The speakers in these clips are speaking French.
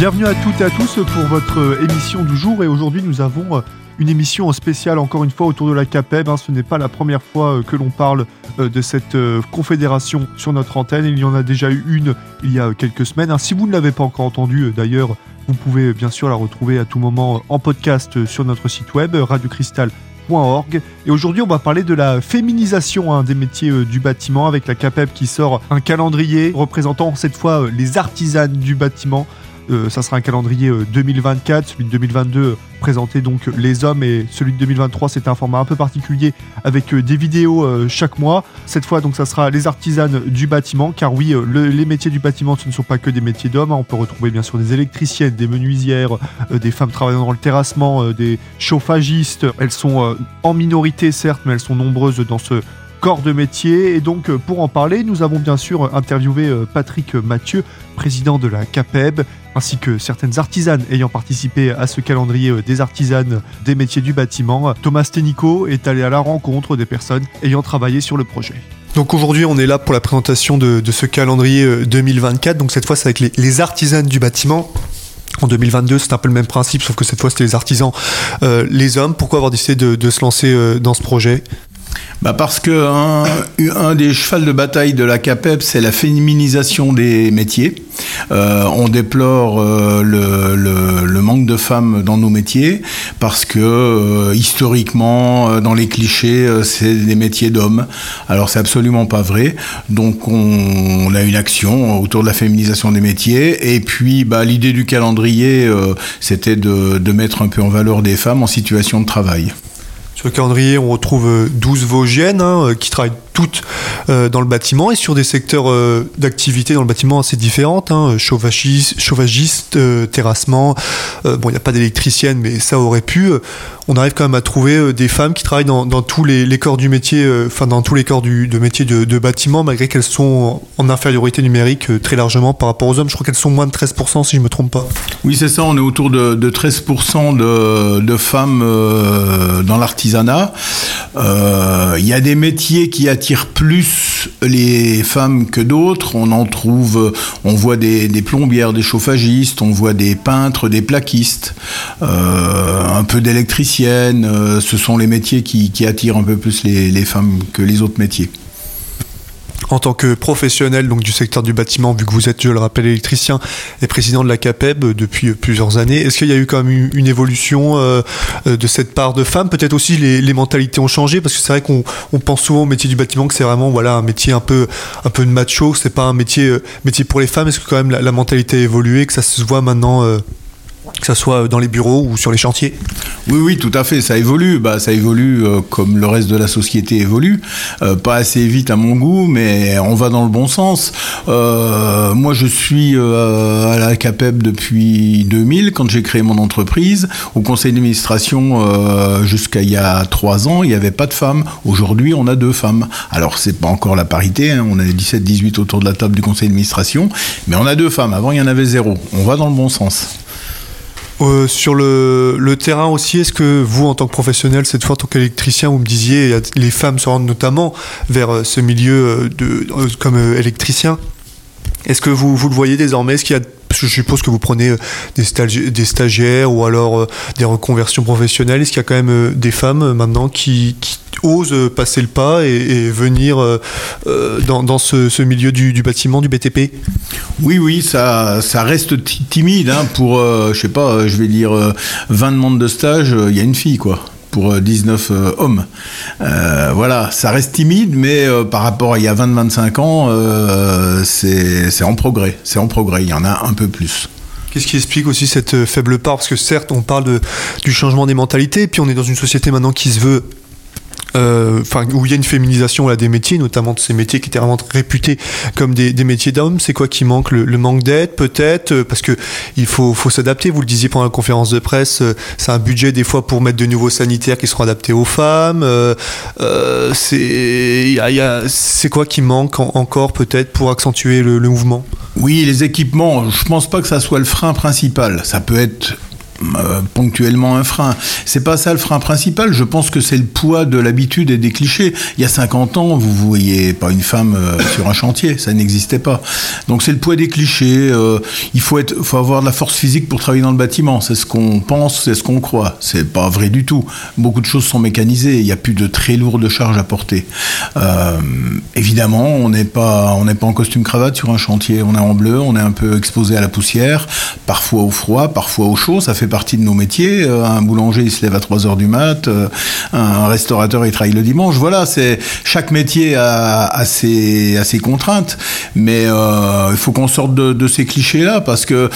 Bienvenue à toutes et à tous pour votre émission du jour et aujourd'hui nous avons une émission spéciale encore une fois autour de la CAPEB. Hein. Ce n'est pas la première fois euh, que l'on parle euh, de cette euh, confédération sur notre antenne. Il y en a déjà eu une il y a quelques semaines. Hein. Si vous ne l'avez pas encore entendue d'ailleurs, vous pouvez bien sûr la retrouver à tout moment en podcast sur notre site web radiocristal.org. Et aujourd'hui, on va parler de la féminisation hein, des métiers du bâtiment avec la CAPEB qui sort un calendrier représentant cette fois les artisanes du bâtiment. Euh, ça sera un calendrier 2024. Euh, celui de 2022 présentait donc les hommes et celui de 2023 c'est un format un peu particulier avec euh, des vidéos chaque mois. Cette fois donc ça sera les artisanes du bâtiment car oui les métiers du bâtiment ce ne sont pas que des métiers d'hommes. Hein. On peut retrouver bien sûr des électriciennes, des menuisières, des femmes travaillant dans le terrassement, des chauffagistes. Elles sont en minorité certes mais elles sont nombreuses dans ce corps de métier. Et donc, pour en parler, nous avons bien sûr interviewé Patrick Mathieu, président de la CAPEB, ainsi que certaines artisanes ayant participé à ce calendrier des artisanes des métiers du bâtiment. Thomas Stenico est allé à la rencontre des personnes ayant travaillé sur le projet. Donc aujourd'hui, on est là pour la présentation de, ce calendrier 2024. Donc cette fois, c'est avec les, artisanes du bâtiment. En 2022, c'est un peu le même principe, sauf que cette fois, c'était les artisans, euh, les hommes. Pourquoi avoir décidé de, se lancer euh, dans ce projet? Bah Parce que un, des chevals de bataille de la CAPEP, c'est la féminisation des métiers. Euh, on déplore euh, le, manque de femmes dans nos métiers parce que euh, historiquement, dans les clichés, c'est des métiers d'hommes. Alors c'est absolument pas vrai. Donc on, a une action autour de la féminisation des métiers. Et puis bah, l'idée du calendrier, c'était de, de mettre un peu en valeur des femmes en situation de travail. Sur le calendrier, on retrouve 12 Vosgiennes hein, qui travaillent euh, dans le bâtiment et sur des secteurs euh, d'activité dans le bâtiment assez différentes, hein, chauffagiste, chauffagiste euh, terrassement. bon, il n'y a pas d'électricienne, mais ça aurait pu. on arrive quand même à trouver des femmes qui travaillent dans, tous les, corps du métier, enfin dans tous les corps du, de métier de, bâtiment, malgré qu'elles sont en infériorité numérique très largement par rapport aux hommes. Je crois qu'elles sont moins de 13% si je ne me trompe pas. Oui, c'est ça. On est autour de, 13% de, de, femmes dans l'artisanat. Il y a des métiers qui attirent plus les femmes que d'autres. On en trouve, on voit des, plombières, des chauffagistes, on voit des peintres, des plaquistes, euh, un peu d'électriciennes. Euh, ce sont les métiers qui, attirent un peu plus les femmes que les autres métiers en tant que professionnel donc du secteur du bâtiment, vu que vous êtes, je le rappelle, électricien et président de la CAPEB depuis plusieurs années, est-ce qu'il y a eu quand même une évolution euh, de cette part de femmes? Peut-être aussi les, mentalités ont changé parce que c'est vrai qu'on pense souvent au métier du bâtiment que c'est vraiment voilà un métier un peu un peu de macho, c'est pas un métier euh, métier pour les femmes. Est-ce que quand même la, mentalité a évolué, que ça se voit maintenant euh, que ce soit dans les bureaux ou sur les chantiers Oui, oui, tout à fait, ça évolue. Bah, ça évolue euh, comme le reste de la société évolue. Euh, pas assez vite à mon goût, mais on va dans le bon sens. Euh, moi, je suis à la CAPEB depuis 2000, quand j'ai créé mon entreprise. Au conseil d'administration, jusqu'à il y a trois ans, il n'y avait pas de femmes. Aujourd'hui, on a deux femmes. Alors, c'est pas encore la parité, hein. on a 17-18 autour de la table du conseil d'administration, mais on a deux femmes. Avant, il y en avait zéro. On va dans le bon sens. Euh, sur le, terrain aussi, est-ce que vous, en tant que professionnel, cette fois en tant qu'électricien, vous me disiez, les femmes se rendent notamment vers euh, ce milieu euh, de, comme électricien Est-ce que vous, vous le voyez désormais? Est-ce qu'il y a je suppose que vous prenez des, des stagiaires ou alors des reconversions professionnelles. Est-ce qu'il y a quand même des femmes maintenant qui, osent passer le pas et, venir dans, ce, milieu du, bâtiment, du BTP oui, oui, ça, ça reste timide. Hein, pour, euh, je sais pas, euh, je vais dire 20 euh, demandes de stage, il y a une fille, quoi pour 19 hommes. voilà, ça reste timide, mais par rapport à il y a 20-25 ans, c'est en progrès. C'est en progrès, il y en a un peu plus. Qu'est-ce qui explique aussi cette faible part? Parce que certes, on parle de, du changement des mentalités, puis on est dans une société maintenant qui se veut euh, enfin où il y a une féminisation là, des métiers, notamment de ces métiers qui étaient vraiment réputés comme des, métiers d'hommes. C'est quoi qui manque le, manque d'aide peut-être euh, Parce que il faut, faut s'adapter. Vous le disiez pendant la conférence de presse, euh, c'est un budget des fois pour mettre de nouveaux sanitaires qui seront adaptés aux femmes. c'est quoi qui manque encore peut-être pour accentuer le, le mouvement? Oui, les équipements. Je pense pas que ça soit le frein principal. Ça peut être euh, ponctuellement un frein. C'est pas ça le frein principal. Je pense que c'est le poids de l'habitude et des clichés. Il y a 50 ans, vous voyez pas une femme euh, sur un chantier, ça n'existait pas. Donc c'est le poids des clichés. Euh, il faut être, faut avoir de la force physique pour travailler dans le bâtiment. C'est ce qu'on pense, c'est ce qu'on croit. C'est pas vrai du tout. Beaucoup de choses sont mécanisées. Il n'y a plus de très lourdes charges à porter. évidemment, on n'est pas, on n'est pas en costume cravate sur un chantier. On est en bleu, on est un peu exposé à la poussière, parfois au froid, parfois au chaud. Ça fait partie de nos métiers. Euh, un boulanger, il se lève à 3 heures du mat. Euh, un restaurateur, il travaille le dimanche. Voilà, c'est chaque métier a, ses, contraintes. Mais euh, il faut qu'on sorte de, de ces clichés-là parce que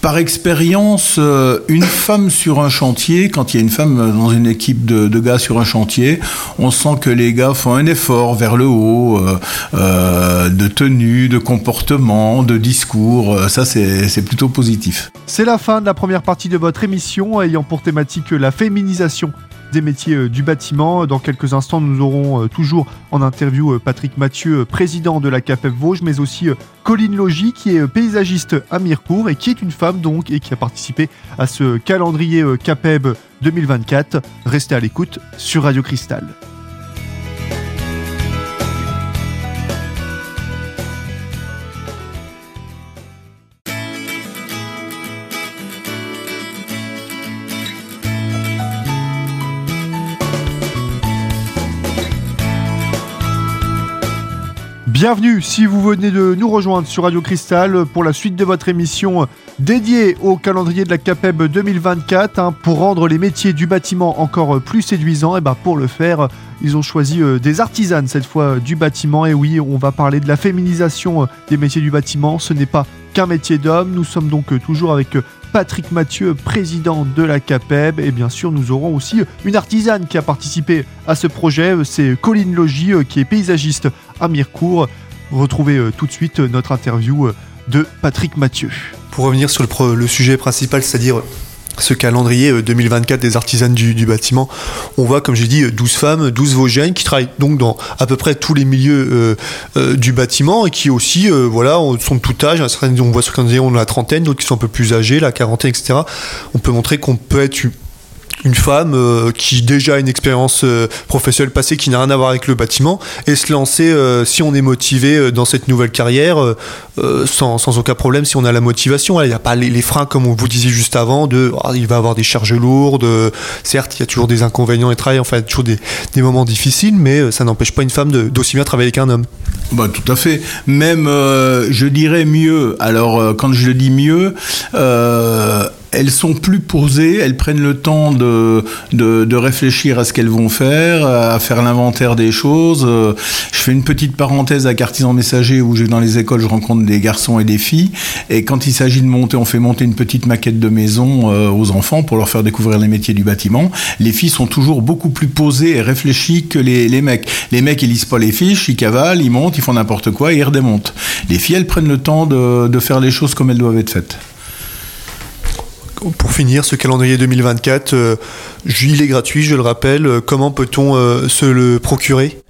par expérience, euh, une femme sur un chantier, quand il y a une femme dans une équipe de, gars sur un chantier, on sent que les gars font un effort vers le haut, euh, euh, de tenue, de comportement, de discours. Ça, c'est plutôt positif. C'est la fin de la première partie de votre émission ayant pour thématique la féminisation des métiers euh, du bâtiment. Dans quelques instants, nous aurons euh, toujours en interview euh, Patrick Mathieu, président de la CAPEP Vosges, mais aussi Colline Logie, qui est paysagiste à Mirecourt et qui est une femme donc et qui a participé à ce calendrier CAPEB 2024. Restez à l'écoute sur Radio Cristal. Bienvenue si vous venez de nous rejoindre sur Radio Cristal pour la suite de votre émission dédiée au calendrier de la CAPEB 2024 hein, pour rendre les métiers du bâtiment encore plus séduisants. Et ben pour le faire, ils ont choisi euh, des artisanes cette fois du bâtiment. Et oui, on va parler de la féminisation euh, des métiers du bâtiment. Ce n'est pas qu'un métier d'homme. Nous sommes donc euh, toujours avec Patrick Mathieu, président de la CAPEB. Et bien sûr, nous aurons aussi une artisane qui a participé à ce projet. C'est Colline Logie, qui est paysagiste à Mirecourt. Retrouvez euh, tout de suite notre interview euh, de Patrick Mathieu. Pour revenir sur le, sujet principal, c'est-à-dire ce calendrier 2024 euh, des artisanes du, bâtiment, on voit, comme j'ai dit, 12 femmes, 12 Vosgiennes qui travaillent donc dans à peu près tous les milieux du bâtiment et qui aussi, voilà, sont de tout âge. On voit sur le on la trentaine, d'autres qui sont un peu plus âgés, la quarantaine, etc. On peut montrer qu'on peut être une femme euh, qui déjà a une expérience euh, professionnelle passée qui n'a rien à voir avec le bâtiment et se lancer euh, si on est motivé dans cette nouvelle carrière sans, sans, aucun problème si on a la motivation il n'y a pas les, freins comme on vous disait juste avant de oh, il va avoir des charges lourdes certes il y a toujours des inconvénients et travail enfin toujours des, des moments difficiles mais ça n'empêche pas une femme d'aussi bien travailler qu'un homme bah, tout à fait. Même, je dirais mieux. Alors, quand je le dis mieux, elles sont plus posées, elles prennent le temps de, de, réfléchir à ce qu'elles vont faire, à faire l'inventaire des choses. Je fais une petite parenthèse à Artisan Messager où dans les écoles je rencontre des garçons et des filles et quand il s'agit de monter, on fait monter une petite maquette de maison euh, aux enfants pour leur faire découvrir les métiers du bâtiment. Les filles sont toujours beaucoup plus posées et réfléchies que les, les mecs. Les mecs ils lisent pas les fiches, ils cavalent, ils montent, ils font n'importe quoi et ils redémontent. Les filles elles prennent le temps de, de faire les choses comme elles doivent être faites pour finir, ce calendrier 2024, euh, il est gratuit, je le rappelle. Euh, comment peut-on euh, se le procurer?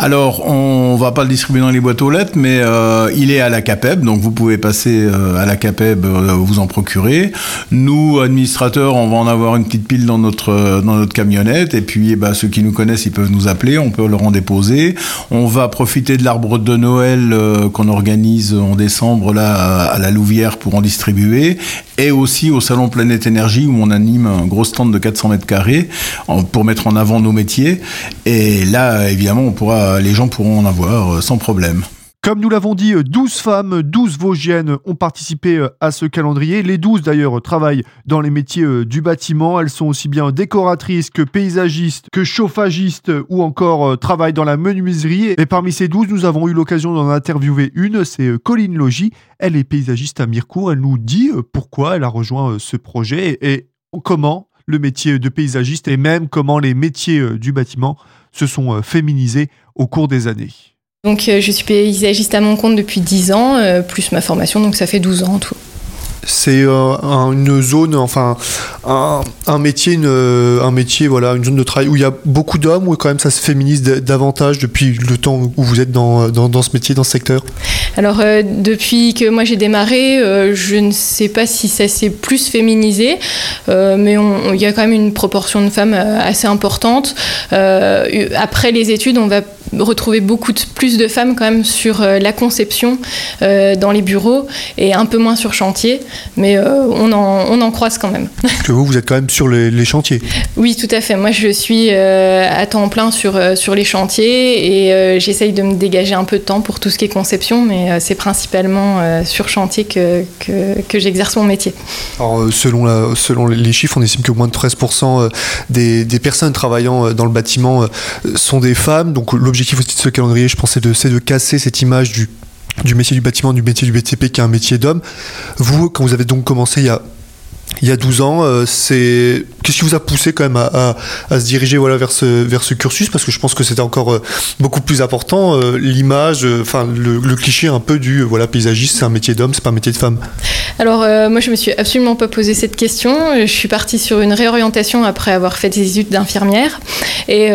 Alors, on va pas le distribuer dans les boîtes aux lettres, mais euh, il est à la CAPEB, donc vous pouvez passer euh, à la CAPEB, euh, vous en procurer. Nous, administrateurs, on va en avoir une petite pile dans notre dans notre camionnette, et puis eh ben, ceux qui nous connaissent, ils peuvent nous appeler, on peut leur en déposer. On va profiter de l'arbre de Noël qu'on organise en décembre là à la Louvière pour en distribuer, et aussi au salon Planète Énergie où on anime un gros stand de 400 mètres carrés pour mettre en avant nos métiers. Et là, évidemment, on pourra, les gens pourront en avoir euh, sans problème. Comme nous l'avons dit, 12 femmes, 12 Vosgiennes ont participé euh, à ce calendrier. Les 12 d'ailleurs travaillent dans les métiers euh, du bâtiment. Elles sont aussi bien décoratrices que paysagistes, que chauffagistes ou encore travaillent dans la menuiserie. Et parmi ces 12, nous avons eu l'occasion d'en interviewer une, c'est Colline Logie. Elle est paysagiste à Mirecourt. Elle nous dit pourquoi elle a rejoint ce projet et comment le métier de paysagiste et même comment les métiers du bâtiment se sont euh, féminisés au cours des années. Donc euh, je suis paysagiste à mon compte depuis 10 ans, euh, plus ma formation, donc ça fait 12 ans en tout. C'est une zone, enfin un, métier, une, un métier, voilà, une zone de travail où il y a beaucoup d'hommes, où quand même ça se féminise davantage depuis le temps où vous êtes dans, dans, ce métier, dans ce secteur? Alors depuis que moi j'ai démarré, je ne sais pas si ça s'est plus féminisé, mais il y a quand même une proportion de femmes assez importante. après les études, on va retrouver beaucoup plus de femmes quand même sur euh, la conception euh, dans les bureaux et un peu moins sur chantier, mais euh, on, en, on, en, croise quand même. Que vous, vous êtes quand même sur les, chantiers Oui, tout à fait. Moi, je suis à temps plein sur, sur les chantiers et j'essaye de me dégager un peu de temps pour tout ce qui est conception, mais c'est principalement sur chantier que, que, que j'exerce mon métier. Alors, selon, la, selon les chiffres, on estime que moins de 13% des, des personnes travaillant dans le bâtiment sont des femmes, donc l'objectif l'objectif aussi de ce calendrier, je pense, c'est de, de casser cette image du, du métier du bâtiment, du métier du BTP qui est un métier d'homme. Vous, quand vous avez donc commencé il y a il y a 12 ans. Euh, c'est qu'est-ce qui vous a poussé quand même à, se diriger voilà vers ce vers ce cursus? Parce que je pense que c'était encore euh, beaucoup plus important euh, l'image, enfin le, cliché un peu du voilà paysagiste, c'est un métier d'homme, c'est pas un métier de femme. Alors moi je me suis absolument pas posé cette question. Je suis partie sur une réorientation après avoir fait des études d'infirmière et,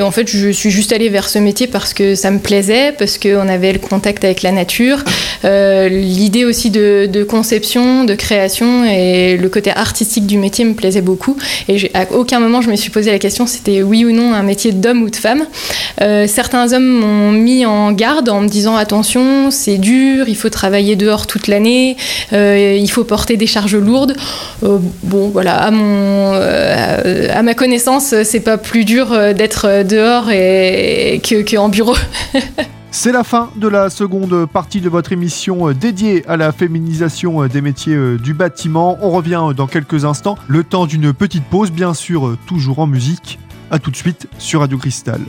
en fait je suis juste allée vers ce métier parce que ça me plaisait, parce qu'on avait le contact avec la nature, l'idée aussi de, de conception, de création et le côté artistique du métier me plaisait beaucoup. Et à aucun moment je me suis posé la question c'était oui ou non un métier d'homme ou de femme. Euh, certains hommes m'ont mis en garde en me disant attention, c'est dur, il faut travailler dehors toute l'année, euh, il faut porter des charges lourdes. Euh, bon, voilà, à, mon, à ma connaissance, c'est pas plus dur d'être dehors et, qu'en bureau. C'est la fin de la seconde partie de votre émission euh, dédiée à la féminisation euh, des métiers euh, du bâtiment. On revient dans quelques instants, le temps d'une petite pause, bien sûr, toujours en musique. A tout de suite sur Radio Cristal.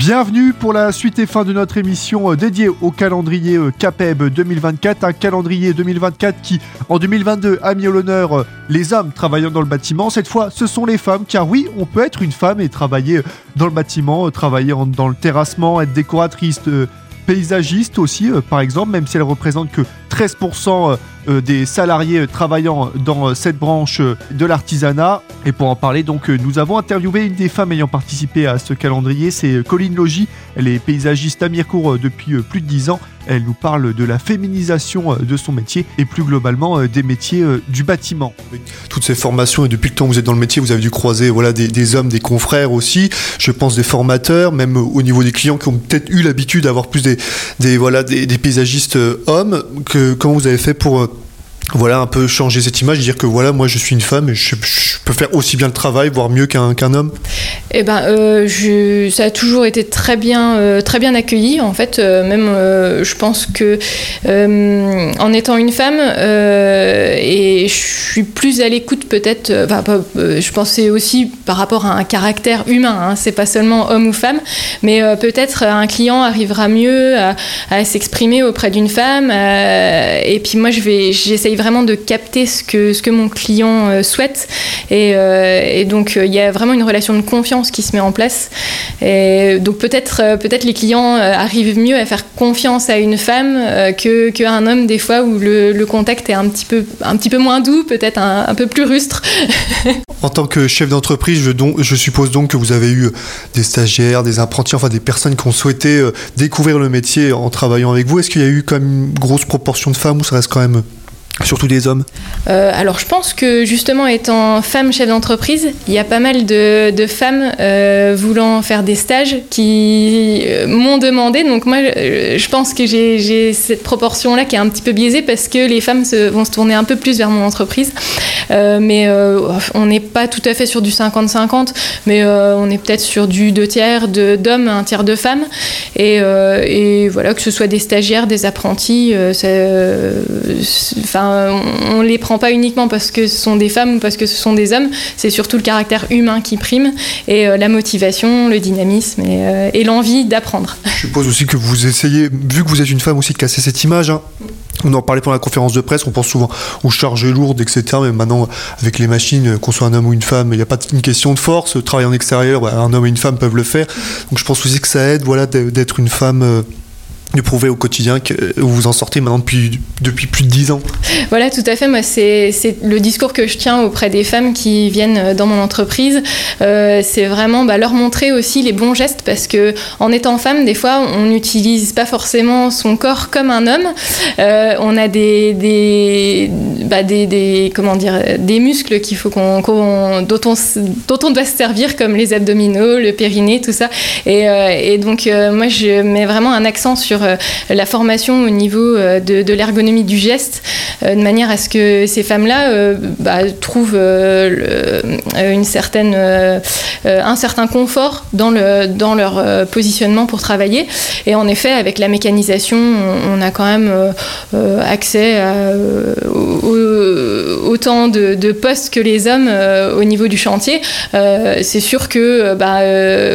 Bienvenue pour la suite et fin de notre émission euh, dédiée au calendrier euh, CAPEB 2024. Un calendrier 2024 qui, en 2022, a mis à l'honneur euh, les hommes travaillant dans le bâtiment. Cette fois, ce sont les femmes, car oui, on peut être une femme et travailler dans le bâtiment, travailler dans le terrassement, être décoratrice, paysagiste aussi, par exemple, même si elle représente que 13% euh, des salariés travaillant dans euh, cette branche euh, de l'artisanat. Et pour en parler, donc, nous avons interviewé une des femmes ayant participé à ce calendrier, c'est Colline Logie. Elle est paysagiste à Mirecourt depuis plus de 10 ans. Elle nous parle de la féminisation de son métier et plus globalement des métiers du bâtiment. Toutes ces formations et depuis le temps que vous êtes dans le métier, vous avez dû croiser voilà, des, hommes, des confrères aussi, je pense des formateurs, même au niveau des clients qui ont peut-être eu l'habitude d'avoir plus des, voilà, des, paysagistes hommes. Comment vous avez fait pour voilà un peu changer cette image, dire que voilà moi je suis une femme et je, peux faire aussi bien le travail, voire mieux qu'un homme? Eh ben euh, ça a toujours été très bien euh, accueilli en fait euh, même je pense que en étant une femme et je suis plus à l'écoute peut-être je pensais aussi par rapport à un caractère humain hein, c'est pas seulement homme ou femme mais peut-être un client arrivera mieux à, s'exprimer auprès d'une femme et puis moi je vais j'essaye vraiment de capter ce que, ce que mon client souhaite. Et, donc, il y a vraiment une relation de confiance qui se met en place. Donc, peut-être peut-être les clients arrivent mieux à faire confiance à une femme que qu'à un homme, des fois, où le, contact est un petit peu, un petit peu moins doux, peut-être un, un, peu plus rustre. en tant que chef d'entreprise, je, je suppose donc que vous avez eu des stagiaires, des apprentis, enfin des personnes qui ont souhaité découvrir le métier en travaillant avec vous. Est-ce qu'il y a eu quand même une grosse proportion de femmes ou ça reste quand même Surtout des hommes euh, Alors je pense que justement étant femme chef d'entreprise, il y a pas mal de, femmes euh, voulant faire des stages qui euh, m'ont demandé. Donc moi je pense que j'ai cette proportion-là qui est un petit peu biaisée parce que les femmes vont se tourner un peu plus vers mon entreprise. mais on n'est pas tout à fait sur du 50-50, mais on est peut-être sur du deux tiers d'hommes, un tiers de femmes. Et, voilà, que ce soit des stagiaires, des apprentis, enfin on, ne les prend pas uniquement parce que ce sont des femmes ou parce que ce sont des hommes, c'est surtout le caractère humain qui prime et la motivation, le dynamisme et, l'envie d'apprendre. Je suppose aussi que vous essayez, vu que vous êtes une femme aussi, de casser cette image. Hein. On en parlait pendant la conférence de presse, on pense souvent aux charges lourdes, etc. Mais maintenant, avec les machines, qu'on soit un homme ou une femme, il n'y a pas une question de force. Travailler en extérieur, un homme et une femme peuvent le faire. Donc je pense aussi que ça aide voilà, d'être une femme euh, de prouver au quotidien que vous vous en sortez maintenant depuis, depuis plus de dix ans. Voilà, tout à fait. Moi, c'est le discours que je tiens auprès des femmes qui viennent euh, dans mon entreprise. Euh, c'est vraiment bah, leur montrer aussi les bons gestes parce que en étant femme, des fois, on n'utilise pas forcément son corps comme un homme. Euh, on a des, des, bah, des, des, comment dire, des muscles qu'il faut qu'on, dont, on, dont on doit se servir comme les abdominaux, le périnée, tout ça. Et, et donc, moi, je mets vraiment un accent sur euh, la formation au niveau euh, de, l'ergonomie du geste, euh, de manière à ce que ces femmes-là bah, trouvent une certaine, un certain confort dans, le, dans leur positionnement pour travailler. Et en effet, avec la mécanisation, on, a quand même accès à autant de, postes que les hommes au niveau du chantier. c'est sûr que bah,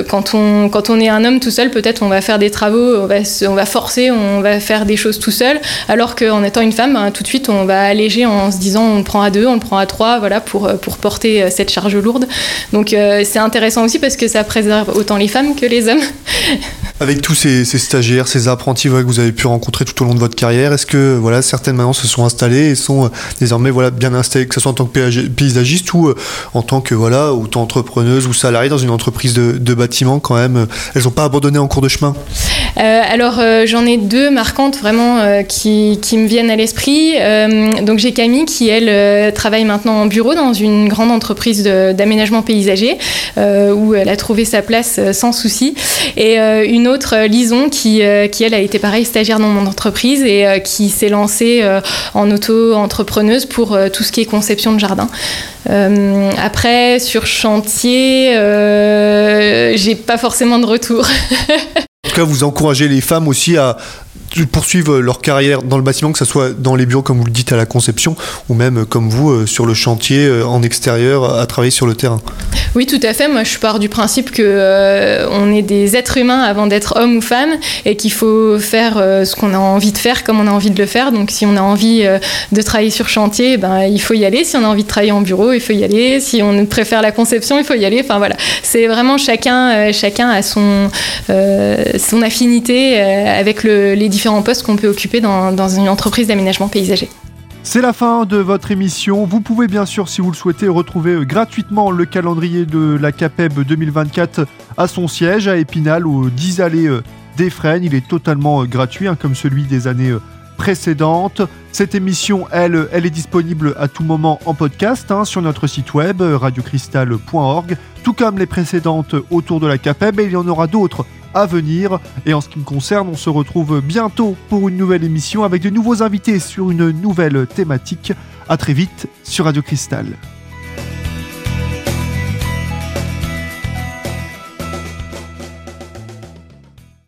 quand, on, quand on est un homme tout seul, peut-être on va faire des travaux, on va, on va on va faire des choses tout seul, alors qu'en étant une femme, ben, tout de suite, on va alléger en se disant on le prend à deux, on le prend à trois, voilà, pour, euh, pour porter euh, cette charge lourde. Donc euh, c'est intéressant aussi parce que ça préserve autant les femmes que les hommes. Avec tous ces, stagiaires, ces apprentis que vous avez pu rencontrer tout au long de votre carrière, est-ce que voilà, certaines maintenant se sont installées et sont désormais voilà, bien installées, que ce soit en tant que paysagiste ou en tant que voilà, auto-entrepreneuse ou salariée dans une entreprise de, bâtiment quand même, elles n'ont pas abandonné en cours de chemin? Alors j'en ai deux marquantes vraiment euh, qui, qui, me viennent à l'esprit. Euh, donc j'ai Camille qui, elle, euh, travaille maintenant en bureau dans une grande entreprise d'aménagement paysager où elle a trouvé sa place sans souci. Et une autre, Lison, qui, qui, elle, a été pareil stagiaire dans mon entreprise et qui s'est lancée en auto-entrepreneuse pour tout ce qui est conception de jardin. après, sur chantier, j'ai pas forcément de retour. En tout cas, vous encouragez les femmes aussi à poursuivent leur carrière dans le bâtiment, que ce soit dans les bureaux, comme vous le dites, à la conception, ou même euh, comme vous, euh, sur le chantier, euh, en extérieur, à travailler sur le terrain. Oui, tout à fait. Moi, je pars du principe que on est des êtres humains avant d'être homme ou femme, et qu'il faut faire ce qu'on a envie de faire comme on a envie de le faire. Donc, si on a envie de travailler sur chantier, ben, il faut y aller. Si on a envie de travailler en bureau, il faut y aller. Si on préfère la conception, il faut y aller. Enfin, voilà. C'est vraiment chacun, chacun a son, son affinité avec le, les différents différents postes qu'on peut occuper dans, une entreprise d'aménagement paysager. C'est la fin de votre émission. Vous pouvez bien sûr, si vous le souhaitez, retrouver euh, gratuitement le calendrier de la CAPEB 2024 à son siège à Épinal ou 10 allées euh, des Fresnes. Il est totalement euh, gratuit, hein, comme celui des années précédentes. Cette émission, elle, elle est disponible à tout moment en podcast hein, sur notre site web radiocristal.org, tout comme les précédentes autour de la CAPEB, et il y en aura d'autres à venir. Et en ce qui me concerne, on se retrouve bientôt pour une nouvelle émission avec de nouveaux invités sur une nouvelle thématique. À très vite sur Radio Cristal.